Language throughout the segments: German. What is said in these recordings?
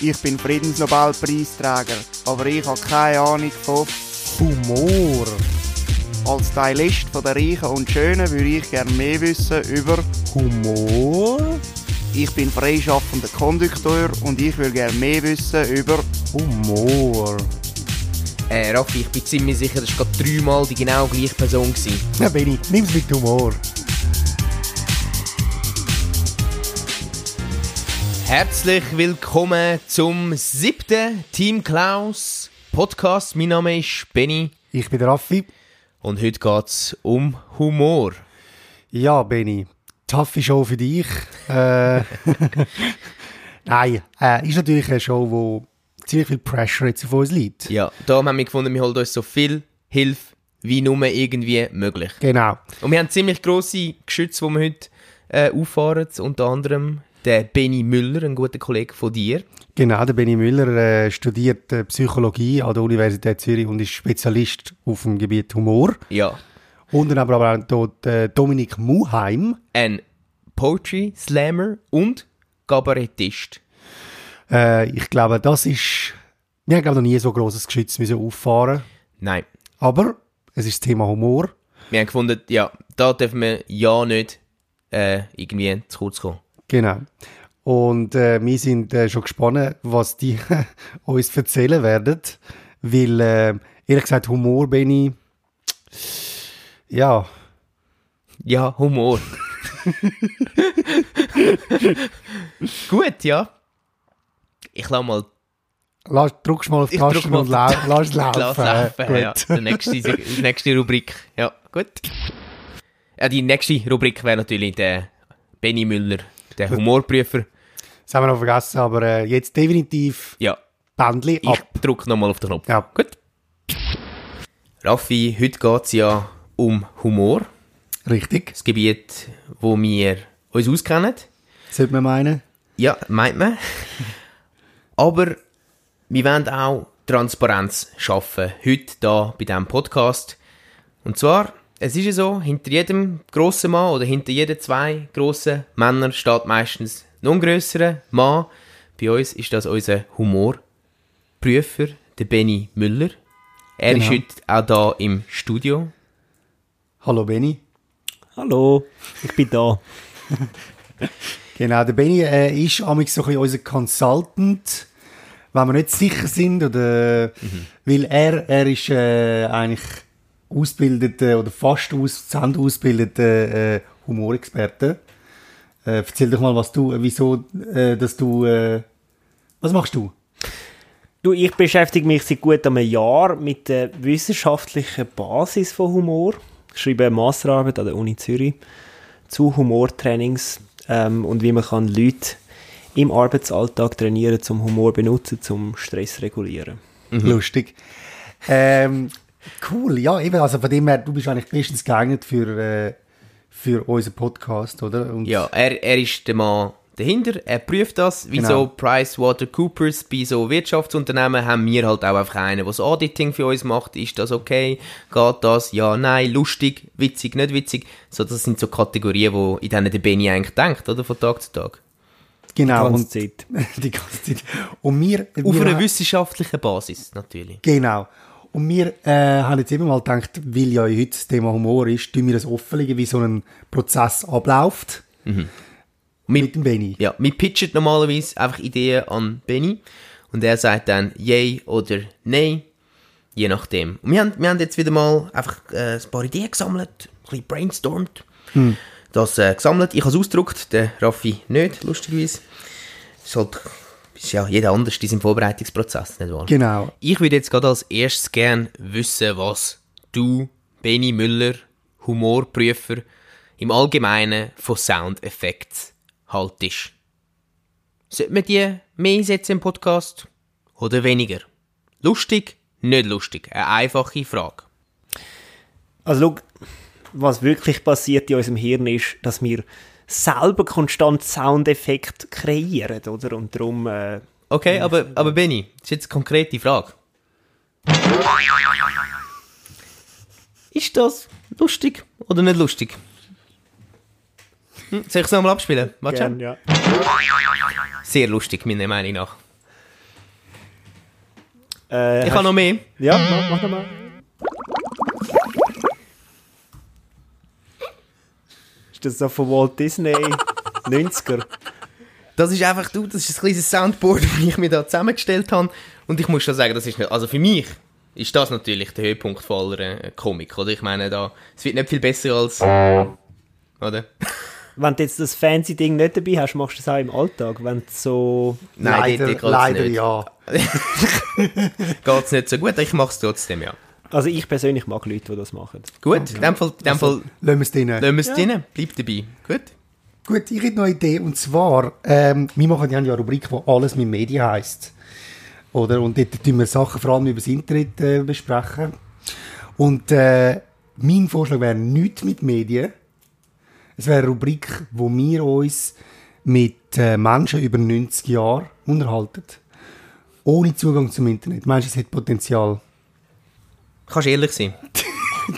ich bin Friedensnobelpreisträger, aber ich habe keine Ahnung von Humor. Als Stylist von der Reichen und Schönen würde ich gerne mehr wissen über Humor? Ich bin freischaffender Kondukteur und ich würde gerne mehr wissen über Humor. Äh, Raffi, ich bin ziemlich sicher, das war gerade dreimal die genau gleiche Person. Gewesen. Ja, Benni, nimm's mit Humor. Herzlich willkommen zum siebten Team Klaus Podcast. Mein Name ist Benny Ich bin Raffi. und heute geht es um Humor. Ja, Benni, taffe Show für dich. Äh, Nein, äh, ist natürlich eine Show, wo ziemlich viel Pressure jetzt auf uns liegt. Ja, da haben wir gefunden, wir holen uns so viel Hilfe wie nur irgendwie möglich. Genau. Und wir haben ziemlich grosse Geschütze, die wir heute äh, auffahren. Unter anderem der Benny Müller, ein guter Kollege von dir. Genau, der Benny Müller äh, studiert äh, Psychologie an der Universität Zürich und ist Spezialist auf dem Gebiet Humor. Ja. Und dann aber auch dort, äh, Dominik Muheim. Ein Poetry Slammer und Kabarettist. Äh, ich glaube, das ist... Wir haben glaube noch nie so grosses Geschütz müssen auffahren Nein. Aber es ist das Thema Humor. Wir haben gefunden, ja, da dürfen wir ja nicht äh, irgendwie zu kurz kommen. Genau. Und äh, wir sind äh, schon gespannt, was die uns erzählen werden. Weil, äh, ehrlich gesagt, Humor, Benny, ja, Ja, Humor. Gut, ja. Ich lasse mal lass, drückst mal auf die Ich Tasten und lau lass laufen. Lass laufen. Ja, die nächste, die nächste Rubrik. Ja, gut. Ja, die nächste Rubrik wäre natürlich der Benny Müller, der Humorprüfer. Das haben wir noch vergessen, aber äh, jetzt definitiv Ja, ich ab. drücke nochmal auf den Knopf. Ja. Gut. Raffi, heute geht es ja um Humor. Richtig, Das Gebiet, wo wir uns auskennen. sollte man meinen. Ja, meint man. Aber wir wollen auch Transparenz schaffen. Heute da bei diesem Podcast. Und zwar, es ist ja so, hinter jedem grossen Mann oder hinter jeden zwei grossen Männern steht meistens noch ein grösserer Mann. Bei uns ist das unser Humorprüfer, der Benny Müller. Er ist Genau. heute auch da im Studio. Hallo Benny. Hallo, ich bin da. Genau, der Benny äh, ist amigs so ein bisschen unser Consultant, wenn wir nicht sicher sind, oder, weil er, er ist äh, eigentlich ausgebildeter oder fast aus, ausgebildeter äh, Humorexperte. Äh, erzähl doch mal, was du, wieso, äh, dass du, äh, was machst du? Du, ich beschäftige mich seit gut einem Jahr mit der wissenschaftlichen Basis von Humor. Ich schreibe eine Masterarbeit an der Uni Zürich zu Humortrainings ähm, und wie man kann Leute im Arbeitsalltag trainieren, zum Humor benutzen, zum Stress regulieren. Lustig. Ähm, cool, ja, eben, also von dem her, du bist eigentlich bestens geeignet für, äh, für unseren Podcast, oder? Und Ja, er, er ist der Mann dahinter, er prüft das. Wie Genau. so PricewaterCoopers bei so Wirtschaftsunternehmen haben wir halt auch einfach einen, der das Auditing für uns macht. Ist das okay? Geht das? Ja, nein, lustig, witzig, nicht witzig. So, das sind so Kategorien, wo in denen der Benny eigentlich denkt, oder? Von Tag zu Tag. genau. Die ganze Zeit. die ganze Zeit. Und wir, Auf wir einer wissenschaftlichen Basis, natürlich. Genau. Und wir äh, haben jetzt eben mal gedacht, weil ja heute das Thema Humor ist, tun wir das offenlegen, wie so ein Prozess abläuft. Wir, Mit dem Benny. ja, wir pitchen normalerweise einfach Ideen an Benny und er sagt dann yay oder nein, je nachdem. Und wir haben, wir haben jetzt wieder mal einfach äh, ein paar Ideen gesammelt, ein bisschen brainstormt, das äh, gesammelt. Ich habe es ausgedruckt, der Raffi nicht, lustigerweise. Ist halt, ist ja jeder anders in seinem Vorbereitungsprozess, nicht wahr? Genau. Ich würde jetzt gerade als erstes gern wissen, was du, Benny Müller, Humorprüfer, im Allgemeinen von Soundeffekten haltest. Sollte man die mehr einsetzen im Podcast oder weniger? Lustig, nicht lustig? Eine einfache Frage. Also schau, was wirklich passiert in unserem Hirn ist, dass wir selber konstant Soundeffekt kreieren, oder? Und darum, äh, Okay, aber, aber Benny, das ist jetzt eine konkrete Frage. Ist das lustig oder nicht lustig? Hm, soll ich es nochmal abspielen? Warte gern, ja. Sehr lustig, meiner Meinung nach. Äh, Ich habe noch mehr. Ja, mach, mach nochmal. Das so von Walt Disney 90er? Das ist einfach, du, das ist ein kleines Soundboard, das ich mir da zusammengestellt habe. Und ich muss schon sagen, das ist nicht, also für mich ist das natürlich der Höhepunkt von aller äh, Komik, oder? Ich meine, da, es wird nicht viel besser als, oder? Wenn du jetzt das fancy Ding nicht dabei hast, machst du das auch im Alltag, wenn du so... Nein, leider, leider nicht. ja. Geht's nicht so gut, ich mache es trotzdem, ja. Also ich persönlich mag Leute, die das machen. Gut, in dem Fall, in dem Fall Lassen wir es drin. lassen wir es drin, bleib dabei. Gut? Gut, ich hätte noch eine Idee. Und zwar, ähm, wir machen ja eine Rubrik, wo alles mit Medien heisst. Oder? Und dort tun wir Sachen vor allem über das Internet äh, besprechen. Und äh, mein Vorschlag wäre nichts mit Medien. Es wäre eine Rubrik, wo wir uns mit äh, Menschen über 90 Jahre unterhalten. Ohne Zugang zum Internet. Meinst du, es hat Potenzial? Kannst ehrlich sein.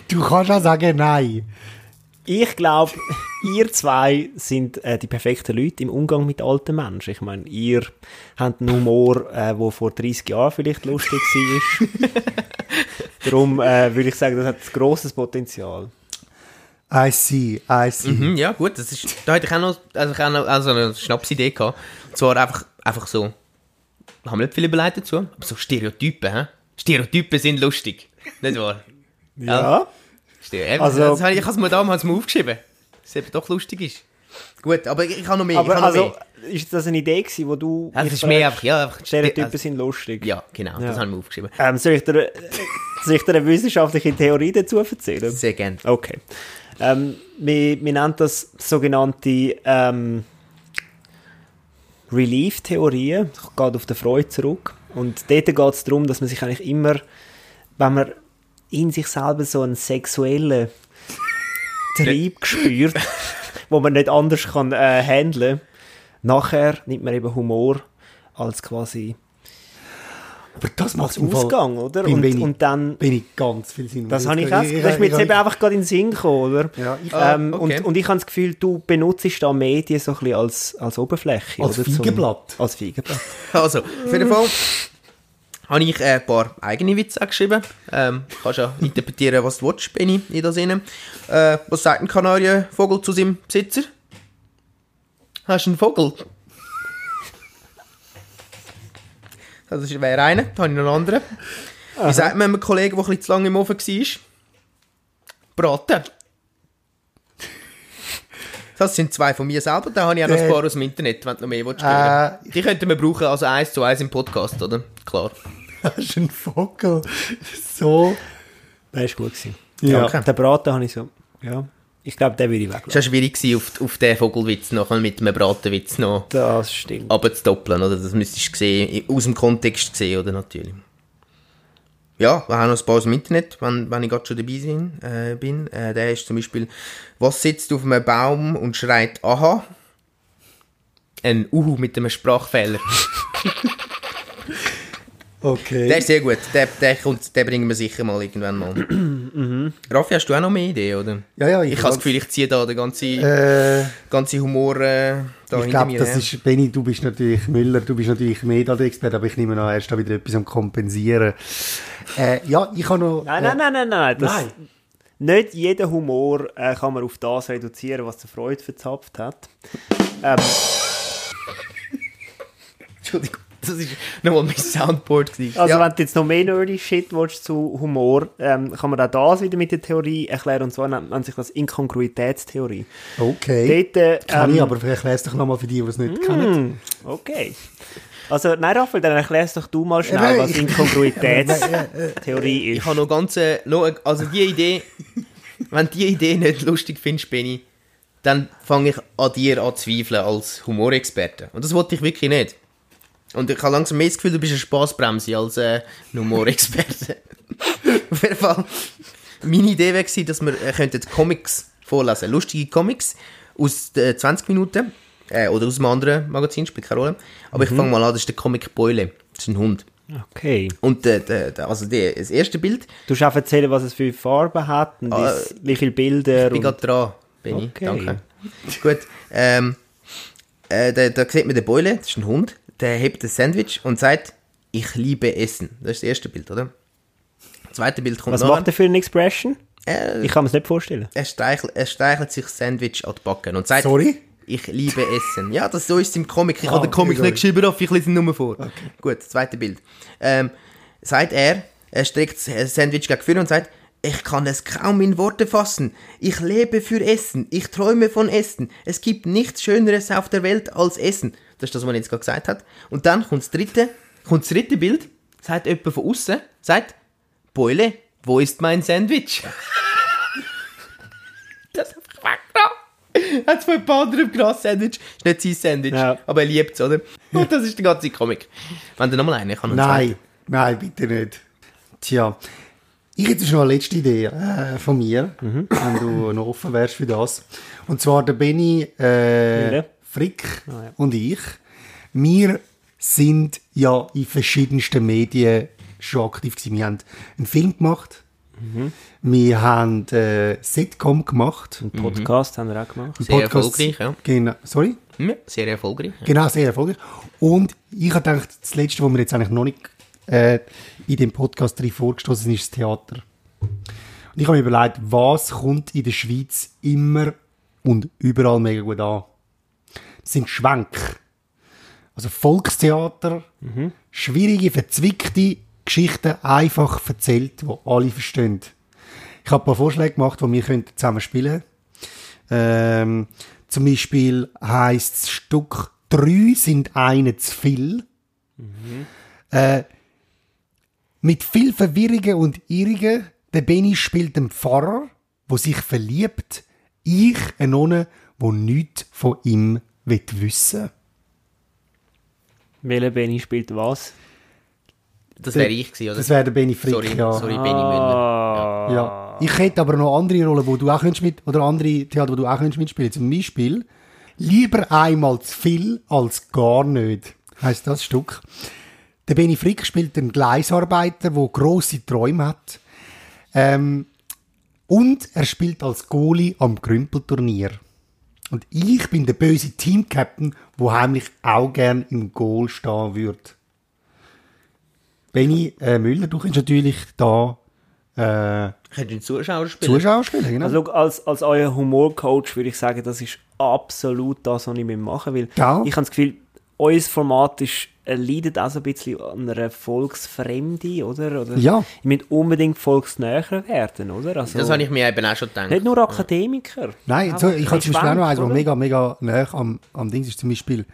Du kannst auch sagen, nein. Ich glaube, ihr zwei sind äh, die perfekten Leute im Umgang mit alten Menschen. Ich meine, ihr habt einen Humor, äh, der vor 30 Jahren vielleicht lustig war. Darum äh, würde ich sagen, das hat ein grosses Potenzial. I see, I see. Mhm, ja, gut, das ist, da hätte ich auch noch, also ich auch noch also eine Schnapsidee gehabt. Und zwar einfach, einfach so, haben wir nicht viel überlegt dazu, aber so Stereotypen? Stereotypen sind lustig, nicht wahr? Ja. Eben, Also- das ich, habe es mir damals mal aufgeschrieben, dass es eben doch lustig ist. Gut, aber ich, habe noch mehr, Aber also, mehr. ist das eine Idee gewesen, wo du... Ja, das ist mehr einfach, ja, einfach Stereotypen also, sind lustig. Ja, genau, Ja. das habe ich mir aufgeschrieben. Ähm, soll, ich dir, soll ich dir eine wissenschaftliche Theorie dazu erzählen? Sehr gerne. Okay. Ähm, wir, wir nennen das sogenannte ähm, Relief-Theorien. Das geht auf den Freud zurück. Und dort geht es darum, dass man sich eigentlich immer, wenn man in sich selber so einen sexuellen Trieb spürt, wo man nicht anders kann äh, handeln, nachher nimmt man eben Humor als quasi Aber das macht Ausgang, oder? Bin Und, wenig. und dann bin ich ganz viel Sinn. das habe ich auch, das ist mir jetzt eben einfach gerade in den Sinn gekommen, oder? Ja, ich- ähm, Ah, okay. und, und ich habe das Gefühl, du benutzt da Medien so ein bisschen als, als Oberfläche. Als oder? Feigenblatt. Als Feigenblatt. Also, auf jeden Fall habe ich äh, ein paar eigene Witze geschrieben. Ähm, kannst ja interpretieren, was du willst, Benni, in das Sinne. Äh, was sagt ein Kanarienvogel zu seinem Besitzer? Hast du einen Vogel? Das wäre einer, da habe ich noch einen anderen. Wie sagt man einem Kollegen, der ein bisschen zu lange im Ofen war? Braten. Das sind zwei von mir selber, da habe ich auch noch ein Der- paar aus dem Internet, wenn du noch mehr willst. hören. Äh, Die könnten wir brauchen, also eins zu eins im Podcast, oder? Klar. das ist ein Vogel. So. Der ist gut gewesen. Ja. Danke. Den Braten habe ich so, ja. Ich glaube, den würde ich Es weglassen. war schwierig, gewesen, auf, auf den Vogelwitz noch mit einem Bratenwitz noch Das stimmt. abzudoppeln, oder? Das müsstest du sehen, aus dem Kontext sehen, oder? Natürlich. Ja, wir haben noch ein paar aus dem Internet, wenn, wenn ich gerade schon dabei bin. Äh, bin. Äh, der ist zum Beispiel, was sitzt auf einem Baum und schreit Aha? Ein Uhu mit einem Sprachfehler. Okay. Der ist sehr gut. Der, der, kommt, den bringen wir sicher mal irgendwann mal. Raffi, hast du auch noch mehr Ideen, oder? ja, ja, Ich habe das Gefühl, ich ziehe da den ganzen, Äh, ganzen Humor äh, da ich glaube, das her. ist, Benni, du bist natürlich Müller, du bist natürlich mehr da der Experte, aber ich nehme an, er ist da wieder etwas am Kompensieren. Äh, ja, ich habe noch... Nein, nein, nein, nein, nein. Das, Nein. Nicht jeden Humor äh, kann man auf das reduzieren, was der Freud verzapft hat. Ähm, Entschuldigung, das ist nochmal mein Soundboard. Gewesen. also ja. wenn du jetzt noch mehr nerdy Shit willst zu Humor, ähm, kann man auch das wieder mit der Theorie erklären. Und zwar nennt man sich das Inkongruitätstheorie. Okay. Dort, äh, Kann ich, ähm, aber vielleicht erklärst du doch nochmal für die, die es nicht kennen. Hm, okay. Also, nein, Raphael, dann erklärst doch du mal schnell, was ich- Inkongruitätstheorie Ich ist. habe noch ganz, äh, also die Idee, wenn du die Idee nicht lustig findest, Benni, dann fange ich an dir an zu zweifeln als Humorexperte. Und das wollte ich wirklich nicht. Und ich habe langsam mehr das Gefühl, du bist eine Spaßbremse als äh, ein Humorexperte. Auf jeden Fall, meine Idee wäre dass wir äh, könnten Comics vorlesen, lustige Comics aus äh, 20 Minuten äh, oder aus einem anderen Magazin, spielt keine Rolle. Aber ich fange mal an, das ist der Comic Beule, das ist ein Hund. Okay. Und äh, der, der, also der, das erste Bild, Du darfst auch erzählen, was es für Farben hat und Ah, wie viele Bilder. ich bin gerade dran, Benni, Okay. danke. Gut, ähm, äh, da, da sieht man den Beule, das ist ein Hund, der hebt ein Sandwich und sagt, ich liebe Essen. Das ist das erste Bild, oder? Das zweite Bild kommt Was nachher. macht er für eine Expression? Er, Ich kann mir es nicht vorstellen. er, streichelt, er streichelt sich Sandwich an die Backen und sagt, Sorry? Ich liebe Essen. Ja, das so ist es im Comic. Ich Ah, habe den Comic okay, nicht gut. geschrieben, Raffi, ich lese ihn nur vor. Gut, das zweite Bild. Ähm, sagt er, er streckt das Sandwich gegen vorne und sagt, ich kann es kaum in Worte fassen. Ich lebe für Essen. Ich träume von Essen. Es gibt nichts Schöneres auf der Welt als Essen. Das ist das, was er jetzt gerade gesagt hat. Und dann kommt das dritte, kommt das dritte Bild, sagt jemand von außen, sagt, Beule, wo ist mein Sandwich? das ist einfach weggenommen. Hat von ein paar anderem Gras-Sandwich. Ist nicht sein Sandwich. Ja. Aber er liebt es, oder? Und das ist der ganze Comic. Wenn du nochmal einen kann, Nein, nein, bitte nicht. Tja, ich hätte schon eine letzte Idee äh, von mir, wenn du noch offen wärst für das. Und zwar der Benny, äh. Frick und ich. Wir sind ja in verschiedensten Medien schon aktiv gewesen. Wir haben einen Film gemacht. Wir haben äh, Sitcom gemacht. Einen Podcast haben wir auch gemacht. einen Sehr erfolgreich, ja. Genau. Sorry? Ja, sehr erfolgreich. Ja. Genau, sehr erfolgreich. Und ich habe gedacht, das Letzte, was mir jetzt eigentlich noch nicht äh, in dem Podcast drin vorgestoßen sind, ist das Theater. Und ich habe mir überlegt, was kommt in der Schweiz immer und überall mega gut an. Das sind Schwenk. Also Volkstheater, schwierige, verzwickte Geschichten einfach erzählt, die alle verstehen. Ich habe ein paar Vorschläge gemacht, die wir könnten zusammen spielen ähm, zum Beispiel heisst das Stück «Drei sind eine zu viel». Äh, mit viel Verwirrungen und Irrungen. Der Benny spielt einen Pfarrer, wo sich verliebt. Ich eine Nonne, wo nichts von ihm will wissen. Welcher Benny spielt was? Das wäre ich gewesen, oder? Das wäre der Benny Frick, sorry, ja. sorry, Benny Müller. Ja. Ich hätte aber noch andere Rollen, wo du auch könntest mit oder andere Theater, wo du auch könntest mitspielen. Zum Beispiel lieber einmal zu viel als gar nicht. Heißt das Stück. Der Benny Frick spielt einen Gleisarbeiter, wo große Träume hat. Ähm, und er spielt als Goalie am Grümpelturnier. Und ich bin der böse Teamcaptain, wo heimlich auch gern im Goal stehen würde. Benny äh, Müller, du kannst natürlich da äh, Könntest du einen Zuschauer spielen? Zuschauer spielen, genau. Also als, als euer Humorcoach würde ich sagen, das ist absolut das, was ich machen will. Ja. Ich habe das Gefühl, euer Format ist, äh, leidet auch so ein bisschen an einer Volksfremde, oder? oder Ja. Ihr müsst unbedingt volksnäher werden, oder? Also, Das habe ich mir eben auch schon gedacht. nicht nur Akademiker. Nein, so, ich habe zum Beispiel auch noch eins, was mega, mega nah am, am Ding ist. Zum Beispiel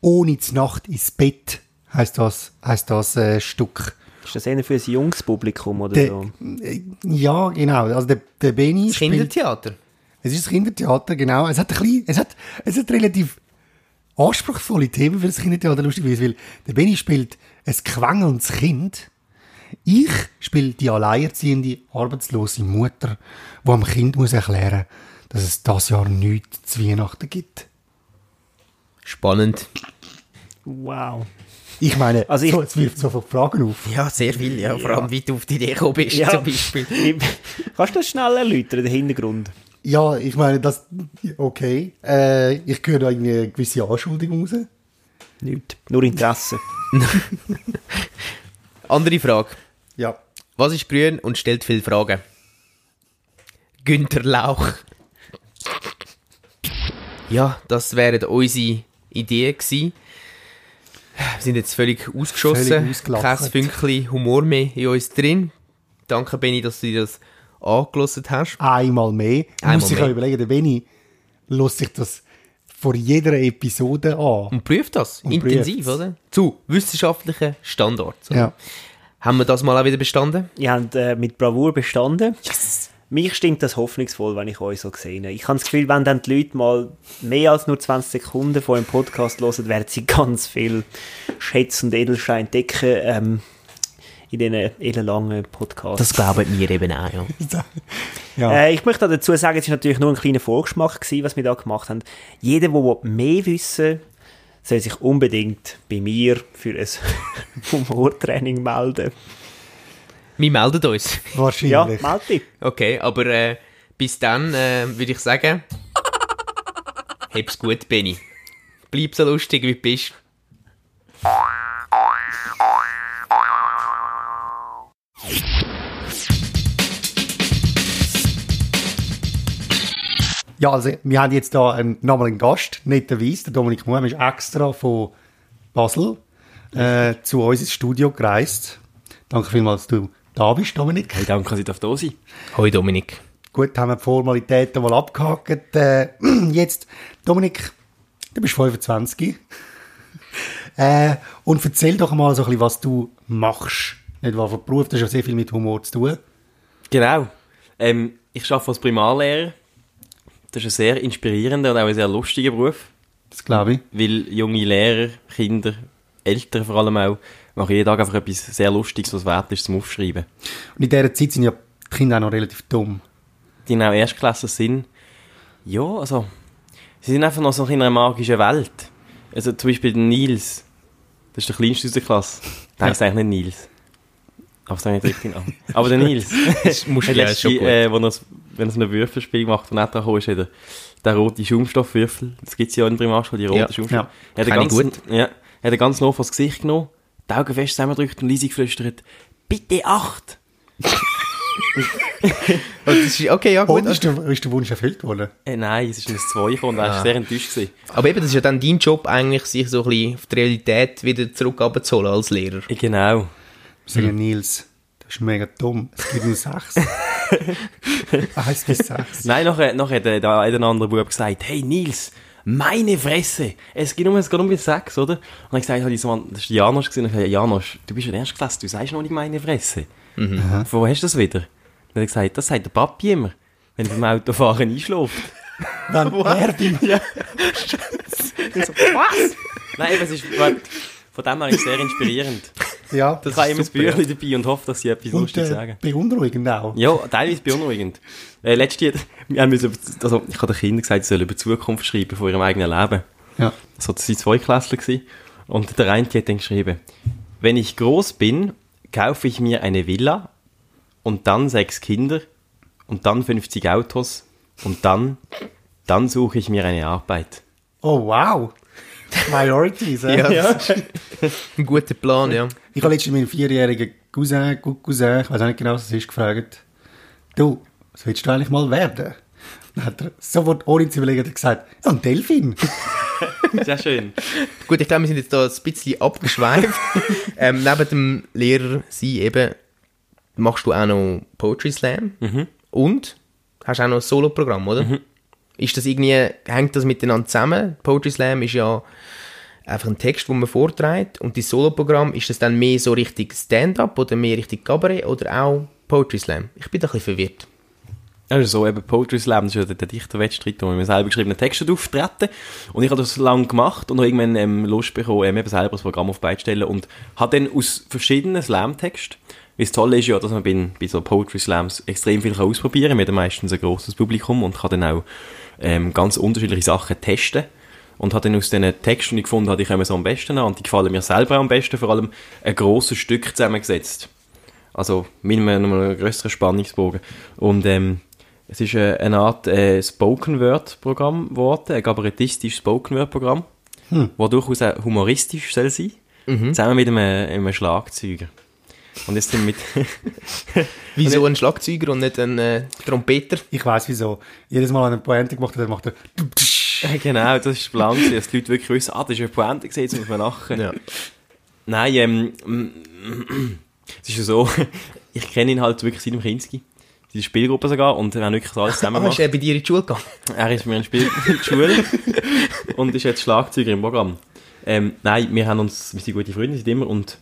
«Ohne die Nacht ins Bett» heisst das, heisst das äh, Stück. Ist das eher für ein junges Publikum oder Der, so? äh, ja, genau. Also der, der Benny Das spielt... Kindertheater. Es ist das Kindertheater, genau. Es hat ein bisschen, es hat, es hat relativ anspruchsvolle Themen für das Kindertheater, lustigerweise, weil der Benny spielt ein quengelndes Kind. Ich spiele die alleinerziehende, arbeitslose Mutter, die am Kind muss erklären dass es das Jahr nichts zu Weihnachten gibt. Spannend. Wow. Ich meine, Also ich- so, jetzt wirft sofort Fragen auf. Ja, sehr viel, ja. Vor allem, wie du auf die Idee gekommen bist, Ja. zum Beispiel. Kannst du das schnell erläutern, den Hintergrund? Ja, ich meine, das, okay. Äh, ich höre da irgendwie eine gewisse Anschuldigung raus. Nicht. Nur Interesse. Andere Frage. Ja. Was ist grün und stellt viele Fragen? Günther Lauch. Ja, das wären unsere Ideen gewesen. Wir sind jetzt völlig ausgeschossen. Völlig. Kein Fünkchen Humor mehr in uns drin. Danke, Benny, dass du dir das angelassen hast. einmal mehr. Ich Einmal muss sich mehr. auch überlegen, der Benny lässt sich das vor jeder Episode an. Und prüft das. Und Intensiv, prüft's. oder? Zu wissenschaftlichen Standards. oder? Ja. Haben wir das mal auch wieder bestanden? Ihr habt äh, mit Bravour bestanden. Mich stimmt das hoffnungsvoll, wenn ich euch so sehe. Ich habe das Gefühl, wenn dann die Leute mal mehr als nur 20 Sekunden vor einem Podcast hören, werden sie ganz viel Schätze und Edelsteine entdecken ähm, in diesen ellenlangen Podcasts. Das glauben wir eben auch, ja. ja. Äh, ich möchte dazu sagen, es war natürlich nur ein kleiner Vorgeschmack, gewesen, was wir da gemacht haben. Jeder, der mehr wissen will, soll sich unbedingt bei mir für ein Humortraining melden. Wir melden uns. Wahrscheinlich. Ja, melde dich. Okay, aber äh, bis dann äh, würde ich sagen, hab's gut, Benny. Bleib so lustig, wie du bist. Ja, also wir haben jetzt hier ähm, einen, nochmal einen Gast, nicht Der Weiss, der Dominik Muhm ist extra von Basel äh, zu uns ins Studio gereist. Danke vielmals, du da bist, Dominik. Hey, danke, dass ich da sein Hoi Dominik. Gut, haben wir die Formalitäten mal abgehakt. Äh, jetzt, Dominik, du bist 25. äh, und erzähl doch mal so ein bisschen, was du machst. Nicht wahr, von Beruf, das hat ja sehr viel mit Humor zu tun. Genau. Ähm, ich arbeite als Primarlehrer. Das ist ein sehr inspirierender und auch ein sehr lustiger Beruf. Das glaube ich. Weil junge Lehrer, Kinder, Eltern vor allem auch, machen jeden Tag einfach etwas sehr Lustiges, was wert ist zum Aufschreiben. Und in dieser Zeit sind ja die Kinder auch noch relativ dumm. Die auch Erstklässler sind, ja, also, sie sind einfach noch so in einer magischen Welt. Also zum Beispiel der Nils, das ist der kleinste aus der Klasse. Der heißt eigentlich nicht Nils. Aber ich nicht richtig an. Aber der Nils. Das musst du Hat ja schon gut. äh, wo er, wenn er so ein Würfelspiel macht, und nicht da ist, hat er den roten Schaumstoffwürfel. Das gibt es ja in der Primarschule, die roten Ja, Schaumstoff. ja. Hat er ich ganz, ja, hat er ganz nah vor das Gesicht genommen, die Augen fest zusammengedrückt und leise geflüstert, bitte acht! Oh, das ist, okay, ja gut. Und ist der, ist der Wunsch erfüllt worden? Äh, nein, es ist ein 2 gekommen und war sehr enttäuscht. Gewesen. Aber eben, das ist ja dann dein Job eigentlich, sich so ein bisschen auf die Realität wieder zurück abzuholen als Lehrer. Äh, Genau. Wir sagen, Nils, das ist mega dumm. Es gibt nur sechs. Eins bis sechs. Nein, nachher, nachher hat der, der eine andere Bub gesagt, hey Nils, meine Fresse, es geht um, es geht um bis sechs, oder? Und er gesagt, hat so, das war Janosch und ich gesagt, Janosch, du bist in der ersten Klasse, du sagst noch nicht meine Fresse. Von wo hast du das wieder? Und er hat gesagt, das sagt der Papi immer, wenn er beim Autofahren einschläft. Dann er beim Ja. Was? Nein, es ist, von dem her ist es sehr inspirierend. Ja, Ich habe immer das Büchlein dabei und hoffe, dass sie etwas und Lustiges äh, sagen. beunruhigend auch. Ja, teilweise beunruhigend. Äh, letztes Jahr, wir haben müssen, also, ich habe den Kindern gesagt, sie sollen über die Zukunft schreiben von ihrem eigenen Leben. Ja. Das waren zwei gewesen. Und der eine hat dann geschrieben, wenn ich groß bin, kaufe ich mir eine Villa und dann sechs Kinder und dann 50 Autos und dann, dann suche ich mir eine Arbeit. Oh, wow. Priorities, äh? Ja, ist ein guter Plan, ja. Ich habe letztens meinen vierjährigen Cousin, Cou- Cousin, ich weiß auch nicht genau, was es ist, gefragt, du, was willst du eigentlich mal werden? Dann hat er sofort, ohne zu überlegen, gesagt, ja, ein Delfin. Sehr schön. Gut, ich glaube, wir sind jetzt da ein bisschen abgeschweift. ähm, neben dem Lehrer sein eben machst du auch noch Poetry Slam und hast auch noch ein Solo-Programm, oder? Ist das irgendwie, hängt das miteinander zusammen? Poetry Slam ist ja einfach ein Text, den man vorträgt und das Solo-Programm, ist das dann mehr so richtig Stand-up oder mehr richtig Cabaret oder auch Poetry Slam? Ich bin da ein bisschen verwirrt. Also so eben Poetry Slam, das ist ja der, Dichterwettstreit, wo wir selber geschriebene Texte auftreten. Und ich habe das lange gemacht und habe irgendwann ähm, Lust bekommen, ähm, eben selber das Programm auf die Beine zu stellen und habe dann aus verschiedenen Slam-Texten, weil das Tolle ist ja, dass man bei, bei so Poetry Slams extrem viel ausprobieren kann. Wir haben meistens ein grosses Publikum und kann dann auch ähm, ganz unterschiedliche Sachen testen. Und habe dann aus diesen Texten, die ich gefunden habe, die kommen so am besten an und die gefallen mir selber am besten, vor allem ein grosses Stück zusammengesetzt. Also mit einem, grösseren Spannungsbogen. Und ähm, es ist äh, eine Art äh, Spoken-Word-Programm geworden, ein kabarettistisches Spoken-Word-Programm, hm. wo durchaus auch humoristisch soll sein, zusammen mit einem, einem Schlagzeuger. Und jetzt sind wir mit... Wieso ein Schlagzeuger und nicht ein äh, Trompeter? Ich weiß wieso. Jedes Mal, wenn er eine Pointe gemacht hat, dann macht er genau, das ist der Plan, dass die Leute wirklich wissen, ah, das ist eine Pointe gesehen, jetzt muss man lachen. Ja. Nein, ähm, es ist ja so, ich kenne ihn halt wirklich seit dem Kinski, die Spielgruppe sogar, und wir haben wirklich alles zusammen Ah, gemacht. ist er bei dir in die Schule gegangen? Er ist mir ein Spiel in die Schule und ist jetzt Schlagzeuger im Programm. Ähm, nein, wir haben uns, wir sind gute Freunde, sind immer und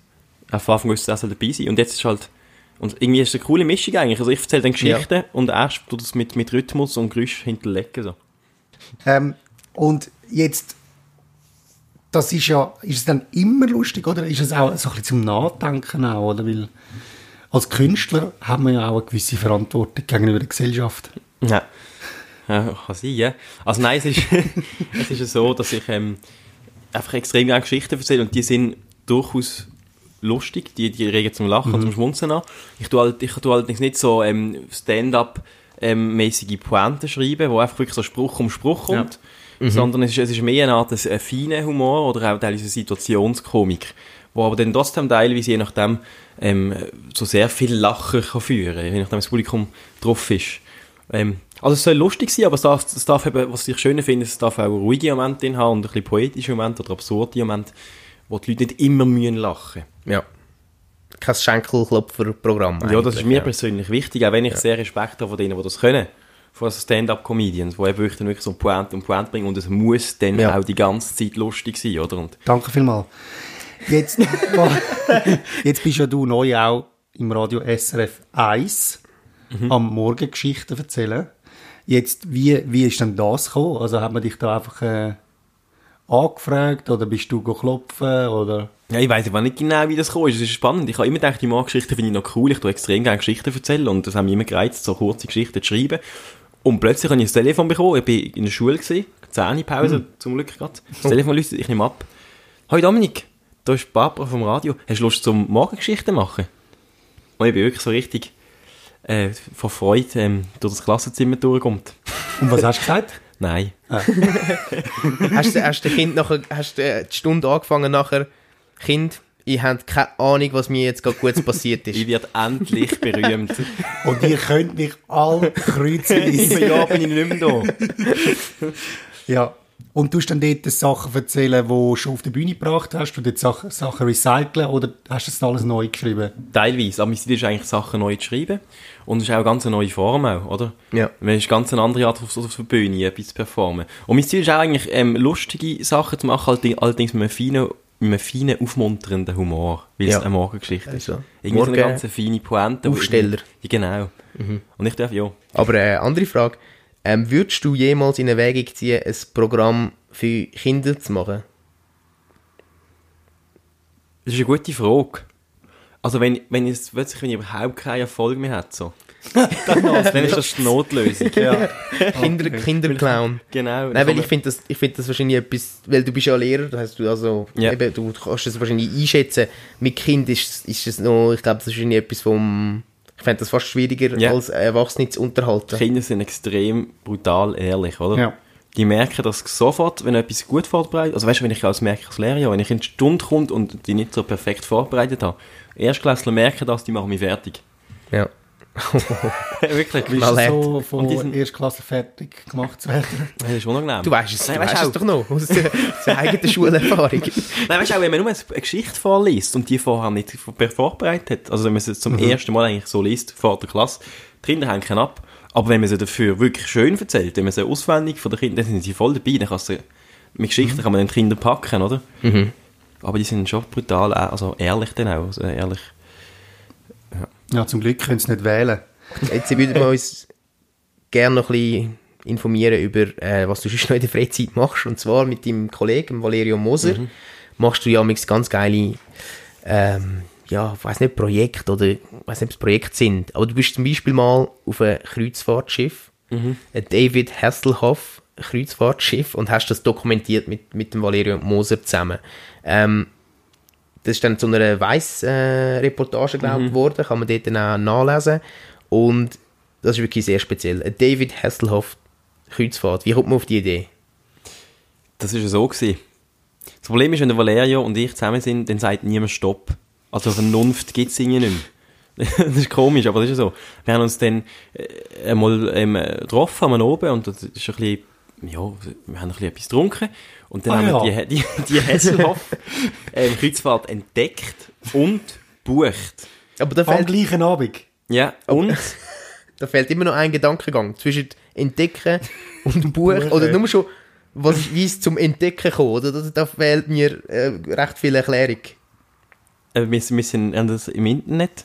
auf Anfang wusste er soll dabei sein. Und jetzt ist halt, und irgendwie ist es eine coole Mischung eigentlich. Also ich erzähle dann Geschichten und er tut das mit, mit Rhythmus und Geräusch hinterlegen. So. Ähm, und jetzt, das ist ja, ist es dann immer lustig oder ist es auch so ein bisschen zum Nachdenken auch, oder? Weil als Künstler haben wir ja auch eine gewisse Verantwortung gegenüber der Gesellschaft. Ja. ja kann sein, ja. Also nein, es ist, es ist ja so, dass ich ähm, einfach extrem gerne Geschichten erzähle und die sind durchaus lustig, die, die regen zum Lachen und zum Schmunzeln an. Ich tue, halt, ich tue allerdings nicht so ähm, Stand-up ähm, Pointen schreiben, wo einfach wirklich so Spruch um Spruch kommt, sondern es ist, es ist mehr eine Art ein, ein feiner Humor oder auch teilweise Situationskomik, wo aber dann trotzdem teilweise je nachdem ähm, so sehr viel Lachen kann führen, je nachdem das Publikum drauf ist. Ähm, Also es soll lustig sein, aber es darf, es darf eben, was ich schön finde, es darf auch ruhige Momente drin haben und ein bisschen poetische Momente oder absurde Momente, wo die Leute nicht immer mühen lachen. Ja. Kein Schenkelklopfer-Programm. Ja, das ist mir ja. persönlich wichtig, auch wenn ich sehr Respekt habe von denen, die das können. Von Stand-Up-Comedians, die eben wirklich, dann wirklich so Pointe und Pointe bringen und es muss dann Ja. auch die ganze Zeit lustig sein, oder? Und Danke vielmals. Jetzt, jetzt bist ja du neu auch im Radio SRF 1 am Morgen Geschichten erzählen. Jetzt, wie, wie ist denn das gekommen? Also hat man dich da einfach äh, angefragt oder bist du go klopfen oder? Ja, ich weiss aber nicht genau, wie das gekommen ist. Es ist spannend. Ich habe immer gedacht, die Morgengeschichten finde ich noch cool. Ich tue extrem gerne Geschichten erzählen und das haben mich immer gereizt, so kurze Geschichten zu schreiben. Und plötzlich habe ich das Telefon bekommen. Ich war in der Schule, gewesen, Zähnepause, zum Glück gerade. Das Telefon läutet, ich nehme ab. Hoi Dominik, da ist Barbara vom Radio. Hast du Lust zum Morgengeschichten machen? Und ich bin wirklich so richtig äh, vor Freude ähm, durch das Klassenzimmer durchgekommen. Und was hast du gesagt? Nein. Hast du, hast du Kind nachher, hast du äh, die Stunde angefangen nachher, Kind, ich habe keine Ahnung, was mir jetzt gerade gut passiert Ich ist. werde endlich berühmt. Und ihr könnt mich alle In kreuzen. einem Jahr bin ich nicht mehr da. ja. Und du hast dann dort Sachen erzählen, die du schon auf der Bühne gebracht hast, du dort Sachen, Sachen recyceln oder hast du das alles neu geschrieben? Teilweise. Aber mein Stil ist eigentlich Sachen neu zu schreiben. Und es ist auch eine ganz neue Form auch, oder? Ja. Man ist ganz eine andere Art, auf, auf der Bühne etwas zu performen. Und mein Ziel ist auch eigentlich, ähm, lustige Sachen zu machen, allerdings- mit einem feinen, einem feinen, aufmunternden Humor. Weil Ja. es eine Morgengeschichte ist. Also, Irgendwie so eine Morgen- ganz feine Pointe. Aufsteller. Ja, genau. Und ich darf, ja. Aber äh, andere Frage, ähm, würdest du jemals in Erwägung ziehen, ein Programm für Kinder zu machen? Das ist eine gute Frage. Also wenn, wenn es wenn ich überhaupt keinen Erfolg mehr hat, so. dann ist das die Notlösung. Ja. Kinder, Kinderclown. Genau. Nein, weil ich finde das, ich finde das wahrscheinlich etwas, weil du bist ja Lehrer, das heißt du also, Ja. eben, du kannst das wahrscheinlich einschätzen. Mit Kind ist, ist es noch, ich glaube, das ist wahrscheinlich etwas vom, ich fände das fast schwieriger, Ja. als Erwachsene zu unterhalten. Kinder sind extrem brutal ehrlich, oder? Ja. Die merken das sofort, wenn etwas gut vorbereitet Also weißt du, wenn ich als merke als Lehrer, wenn ich in die Stunde komme und die nicht so perfekt vorbereitet habe, Erstklässler merken das, die machen mich fertig. Ja. Wirklich. Wie ist so von die sind- Erstklasse fertig gemacht zu werden? Das ist unangenehm. Du weißt es, Nein, du weißt es doch noch, aus der, eigenen Schulerfahrung. Nein, weißt du auch, wenn man nur eine Geschichte vorliest und die vorher nicht vor- vorbereitet hat, also wenn man sie zum ersten Mal eigentlich so liest, vor der Klasse, die Kinder hängen ab, aber wenn man sie dafür wirklich schön erzählt, wenn man sie auswendig von den Kindern, dann sind sie voll dabei, dann kannst du, mit Geschichten kann man den Kinder packen, oder? Aber die sind schon brutal, äh, also ehrlich dann auch, also ehrlich. Ja, zum Glück können sie nicht wählen. Jetzt würden wir uns gerne noch ein bisschen informieren über, äh, was du sonst noch in der Freizeit machst. Und zwar mit deinem Kollegen Valerio Moser machst du ja ganz geile, ähm, ja, ich weiß nicht, Projekte oder ich weiß nicht, ob es Projekte sind. Aber du bist zum Beispiel mal auf einem Kreuzfahrtschiff, ein David Hasselhoff Kreuzfahrtschiff und hast das dokumentiert mit, mit dem Valerio Moser zusammen. Ähm, das ist dann zu einer Weiss-Reportage, glaube ich, geworden. Kann man dort dann auch nachlesen. Und das ist wirklich sehr speziell. David Hasselhoff Kreuzfahrt. Wie kommt man auf die Idee? Das ist ja so gewesen. Das Problem ist, wenn der Valerio und ich zusammen sind, dann sagt niemand Stopp. Also Vernunft gibt es irgendwie nicht mehr. das ist komisch, aber das ist ja so. Wir haben uns dann äh, einmal ähm, getroffen, einmal oben, und das ist ein bisschen, ja, wir haben ein bisschen etwas getrunken. Und dann Ah, haben wir ja. die, die, die Hesselhoff ähm, Kreuzfahrt entdeckt und bucht. Aber da Am fehlt, gleichen Abend. Ja, und da fehlt immer noch ein Gedankengang zwischen Entdecken und Buch. Buchen. oder nur schon, was ist, wie es zum Entdecken kommt. Oder? Da, da fehlt mir äh, recht viel Erklärung. äh, wir, wir sind haben das im Internet.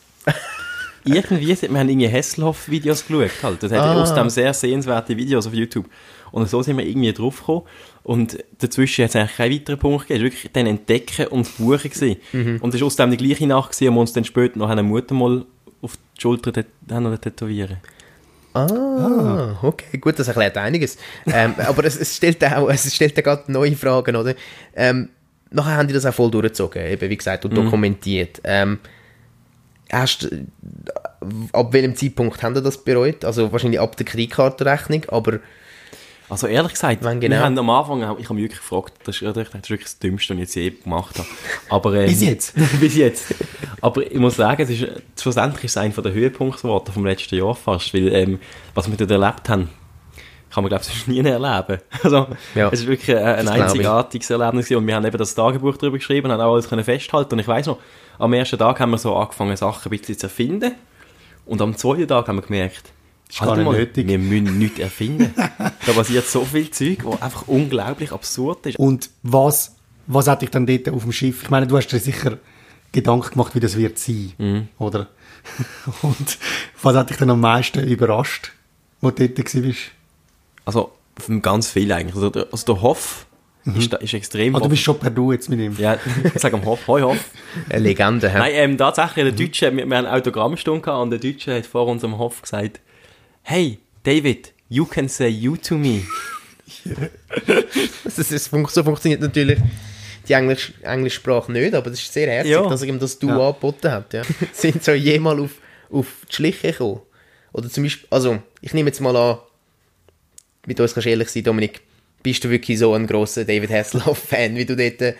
Irgendwie, wir haben irgendwie Hasselhoff-Videos geschaut halt. Das hat Ah. aus dem sehr sehenswerte Videos auf YouTube. Und so sind wir irgendwie drauf gekommen. Und dazwischen hat es eigentlich keinen weiteren Punkt gegeben. Es war wirklich dann Entdecken und Buchen gewesen. Und es war aus dem die gleiche Nacht gewesen, wo wir uns dann später noch eine Mutter mal auf die Schulter haben tätowieren. Ah, okay, gut, das erklärt einiges. Ähm, aber es, es stellt auch, es stellt ja gerade neue Fragen, oder? Ähm, nachher haben die das auch voll durchgezogen, eben wie gesagt, und dokumentiert. Ähm, hast, ab welchem Zeitpunkt haben die das bereut? Also wahrscheinlich ab der Kreditkartenrechnung, aber Also ehrlich gesagt, Wann genau? wir haben am Anfang, ich habe mich wirklich gefragt, das ist, das ist wirklich das Dümmste, was ich jetzt je gemacht habe. Aber, ähm, Bis jetzt? bis jetzt. Aber ich muss sagen, es ist, schlussendlich ist es einer der Höhepunkte geworden vom letzten Jahr fast, weil, ähm, was wir dort erlebt haben, kann man, glaube ich, sonst nie erleben. Also, Ja, es ist wirklich ein, ein ich. einzigartiges Erlebnis und wir haben eben das Tagebuch darüber geschrieben, haben auch alles können festhalten und ich weiss noch, am ersten Tag haben wir so angefangen, Sachen ein bisschen zu erfinden und am zweiten Tag haben wir gemerkt, Ist gar nicht nötig. wir müssen nichts erfinden. da passiert so viel Zeug, was einfach unglaublich absurd ist. Und was, was hat dich dann dort auf dem Schiff? Ich meine, du hast dir sicher Gedanken gemacht, wie das wird sein, Mhm. oder? Und was hat dich dann am meisten überrascht, wo du dort warst? Also, ganz viel eigentlich. Also, der, also der Hoff ist, da- ist extrem... Ah, du bist schon per Du jetzt mit ihm. ja, ich sage am Hoff, hoi Hoff. Eine Legende, hä? Nein, ähm, tatsächlich, der Deutsche, wir, wir haben eine Autogrammstunde gehabt und der Deutsche hat vor unserem Hof gesagt, hey, David, you can say you to me. Das, das fun so funktioniert natürlich die Englisch Englischsprache nicht, aber das ist sehr herzig, Ja. dass er ihm das Du Ja. angeboten hat. Ja. Sind so jemals auf, auf die Schliche gekommen? Oder zum Beispiel, also, ich nehme jetzt mal an, mit uns kannst du ehrlich sein, Dominik, bist du wirklich so ein grosser David Hasselhoff-Fan, wie du dort äh,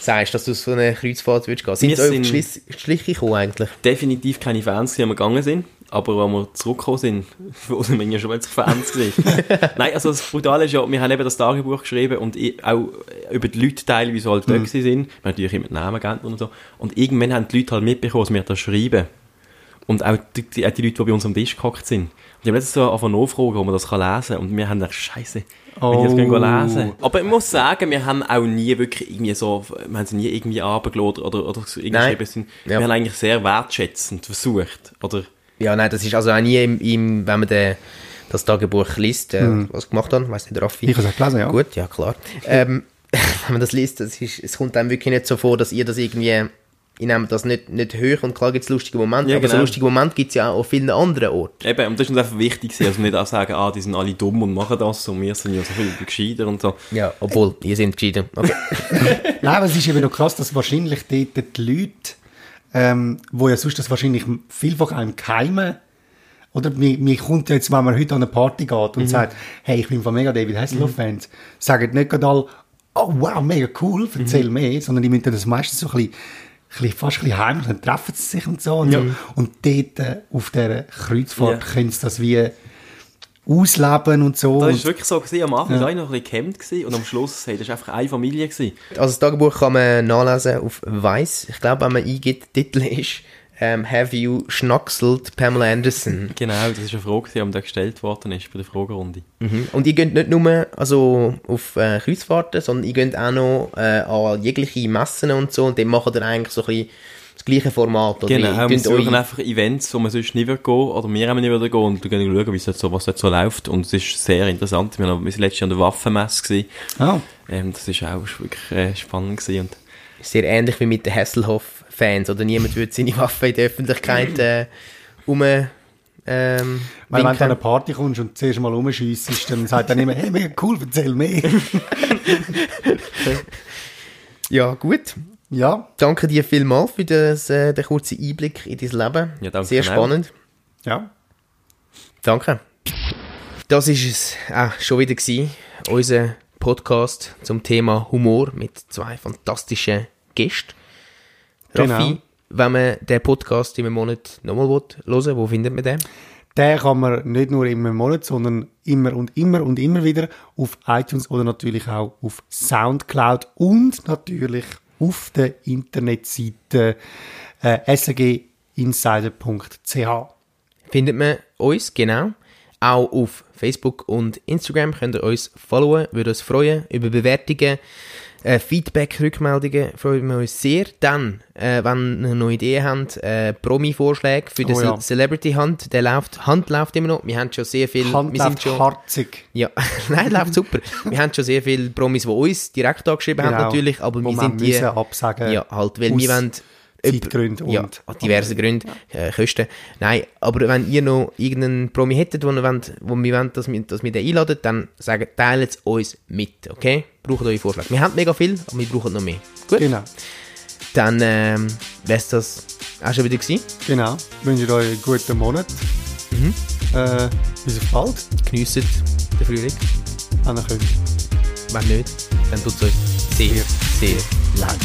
sagst, dass du so eine Kreuzfahrt würdest gehen? Sind Wir sie auf die Schliche gekommen eigentlich? Definitiv keine Fans, die wir gegangen sind, aber als wir zurückgekommen sind, waren wir ja schon plötzlich Fans gewesen. Nein, also das Brutale ist ja, wir haben eben das Tagebuch geschrieben und ich, auch über die Leute teilweise halt dort gewesen sind. Wir haben natürlich immer Namen geändert und so. Und irgendwann haben die Leute halt mitbekommen, dass wir das schreiben. Und auch die, die, die Leute, die bei uns am Tisch gehockt sind. Und ich habe letztens so angefangen nachfragen, ob man das kann lesen kann. Und wir haben gedacht, Scheiße, wenn ich das Oh. lesen. Aber ich muss sagen, wir haben auch nie wirklich irgendwie so, wir haben sie nie irgendwie runtergeladen oder, oder so irgendwie Nein. sind- Ja. Wir haben eigentlich sehr wertschätzend versucht. Oder, Ja, nein, das ist also auch nie im, im wenn man den, das Tagebuch liest, äh, was gemacht hat, weiss nicht, Raffi. Ich habe es auch gelesen, ja. Gut, ja klar. Ähm, wenn man das liest, das ist, es kommt einem wirklich nicht so vor, dass ihr das irgendwie, ich nehme das nicht, nicht hoch und klar gibt es lustige Momente, Ja, aber so genau. lustige Momente gibt es ja auch auf vielen anderen Orten. eben, und das ist uns einfach wichtig gewesen, also nicht auch sagen, ah, die sind alle dumm und machen das und wir sind ja so viel gescheiter und so. Ja, obwohl, ihr seid gescheiter. Okay. Nein, aber es ist eben noch krass, dass wahrscheinlich dort die Leute, ähm, wo ja sonst das wahrscheinlich vielfach einem keimen, oder mir, mir kommt ja jetzt, wenn man heute an eine Party geht und sagt, hey, ich bin von mega David Hasselhoff-Fans, sagen nicht gerade alle, oh wow, mega cool, erzähl mehr, sondern die müssen das meistens so ein bisschen, ein bisschen, fast ein bisschen heimlich, dann treffen sie sich und so. Und, so. und dort äh, auf dieser Kreuzfahrt Ja. können sie das wie ausleben und so. Das ist wirklich so gewesen, am Anfang war ich noch ein bisschen gehemmt und am Schluss, hey, das war einfach eine Familie gewesen. Also das Tagebuch kann man nachlesen auf Weiss. Ich glaube, wenn man eingibt, der Titel ist ähm, Have you schnackselt Pamela Anderson? Genau, das ist eine Frage, die da gestellt worden ist bei der Fragerunde. Mhm. Und ihr geht nicht nur also, auf äh, Kreuzfahrten, sondern ihr geht auch noch äh, an jegliche Messen und so und dann macht ihr eigentlich so ein bisschen das gleiche Format. Oder Genau, wir suchen euch- einfach Events, wo man sonst nie wird gehen, oder wir haben nicht wieder gehen, und wir gehen schauen, wie so, was jetzt so läuft, und es ist sehr interessant. Wir waren letztes Jahr an der Waffenmesse, gewesen. Ah. ähm, das ist auch wirklich äh, spannend gewesen, und sehr ähnlich wie mit den Hasselhoff-Fans. Oder niemand würde seine Waffe in der Öffentlichkeit äh, um... Ähm, Weil wenn du an eine Party kommst und zuerst mal rumschiessest, dann sagt dann immer, hey, mega cool, erzähl mehr. Ja, gut. Ja, Danke dir vielmals für das, äh, den kurzen Einblick in dein Leben. Ja, danke Sehr spannend. ja. Danke. Das ist es auch schon wieder gewesen. Unser Podcast zum Thema Humor mit zwei fantastischen Gästen. Genau. Raffi, wenn man den Podcast in einem Monat nochmal hören will, wo findet man den? Den kann man nicht nur im Monat, sondern immer und immer und immer wieder auf iTunes oder natürlich auch auf Soundcloud und natürlich auf der Internetseite äh, sginsider.ch. Findet man uns, genau. Auch auf Facebook und Instagram könnt ihr uns followen. Würde uns freuen über Bewertungen, äh, Feedback, Rückmeldungen. Freuen wir uns sehr. Dann, äh, wenn ihr noch Ideen habt, äh, Promi-Vorschläge für den Oh ja. Ce- Celebrity Hunt. Der läuft, Hand läuft immer noch. Wir haben schon sehr viel. Hand wir läuft schon, harzig. ja, nein, läuft super. Wir haben schon sehr viele Promis, die uns direkt angeschrieben haben, Genau. natürlich. Aber Wo wir sind die. absagen. Ja, halt, weil aus wir wollen... Zeitgründen Ja, und- aus diversen Gründen, äh, Kosten. Nein, aber wenn ihr noch irgendeinen Promi hättet, wo, ihr wollt, wo wir wollen, dass wir, dass wir den einladen, dann sagen, teilt es uns mit, okay? Braucht eure Vorschläge. Wir haben mega viel, aber wir brauchen noch mehr. Gut, Genau, dann ähm, wäre das auch schon wieder gewesen. genau. Ich wünsche euch einen guten Monat. Mhm. Äh, bis auf bald. Geniesset den Frühling. Anna König. Wenn nicht, dann tut es uns sehr, sehr leid.